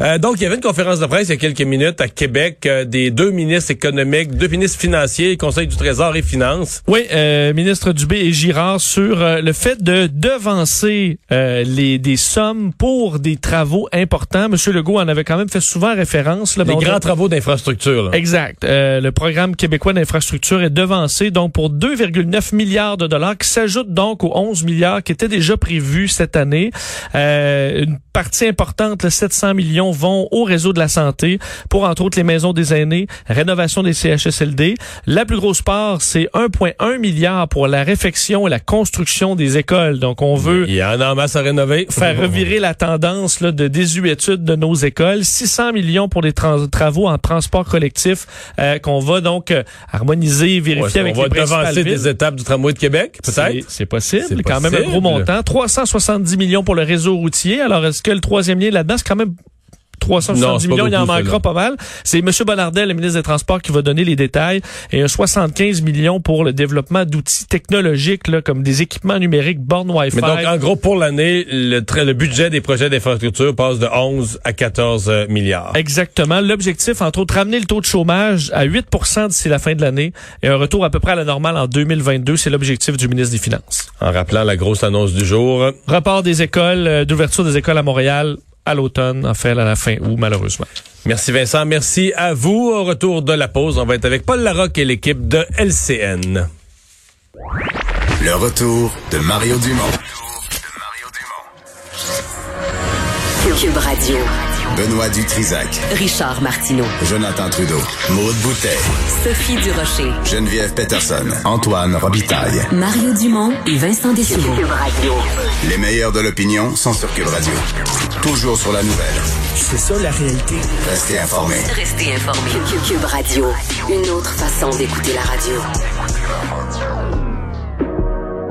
Euh, donc, il y avait une conférence de presse il y a quelques minutes à Québec euh, des deux ministres économiques, deux ministres financiers, Conseil du Trésor et Finances. Oui, euh, ministre Dubé et Girard sur euh, le fait de devancer euh, les des sommes pour des travaux importants. Monsieur Legault en avait quand même fait souvent référence. Là, Les grands travaux d'infrastructure. Exact. Euh, le programme québécois d'infrastructure est devancé donc pour 2,9 milliards de dollars qui s'ajoutent donc aux 11 milliards qui étaient déjà prévus cette année. Euh, une partie importante, là, 700 millions, vont au réseau de la santé pour entre autres les maisons des aînés, rénovation des CHSLD. La plus grosse part, c'est 1,1 milliard pour la réfection et la construction des écoles. Donc on veut Il y en a en masse à rénover. faire revirer la tendance là, de désuétude de nos écoles. 600 millions pour des travaux en transport collectif euh, qu'on va donc euh, harmoniser, vérifier Ouais, avec on va les devancer villes. des étapes du tramway de Québec, peut-être. C'est possible. Quand même un gros montant. 370 millions pour le réseau routier. Alors, est-ce que le troisième lien là-dedans, c'est quand même 370 Non, c'est pas millions, il en beaucoup, manquera pas mal. C'est M. Bonardel, le ministre des Transports, qui va donner les détails. Et un 75 millions pour le développement d'outils technologiques, là, comme des équipements numériques, bornes Wi-Fi. Mais donc, en gros, pour l'année, le, le budget des projets d'infrastructure passe de 11 à 14 euh, milliards. Exactement. L'objectif, entre autres, ramener le taux de chômage à 8% d'ici la fin de l'année et un retour à peu près à la normale en 2022. C'est l'objectif du ministre des Finances. En rappelant la grosse annonce du jour. Report des écoles, euh, d'ouverture des écoles à Montréal à l'automne, en fait, à la fin août, malheureusement. Merci Vincent, merci à vous. Au retour de la pause, on va être avec Paul Larocque et l'équipe de LCN. Le retour de Mario Dumont. Cube Radio. Benoît Dutrisac. Richard Martineau. Jonathan Trudeau. Maude Boutet. Sophie Durocher. Geneviève Peterson. Antoine Robitaille. Mario Dumont et Vincent Dessureau. Cube Radio. Les meilleurs de l'opinion sont sur Cube Radio. Toujours sur la nouvelle. C'est ça la réalité. Restez informés. Restez informés. Cube Radio. Une autre façon d'écouter la radio.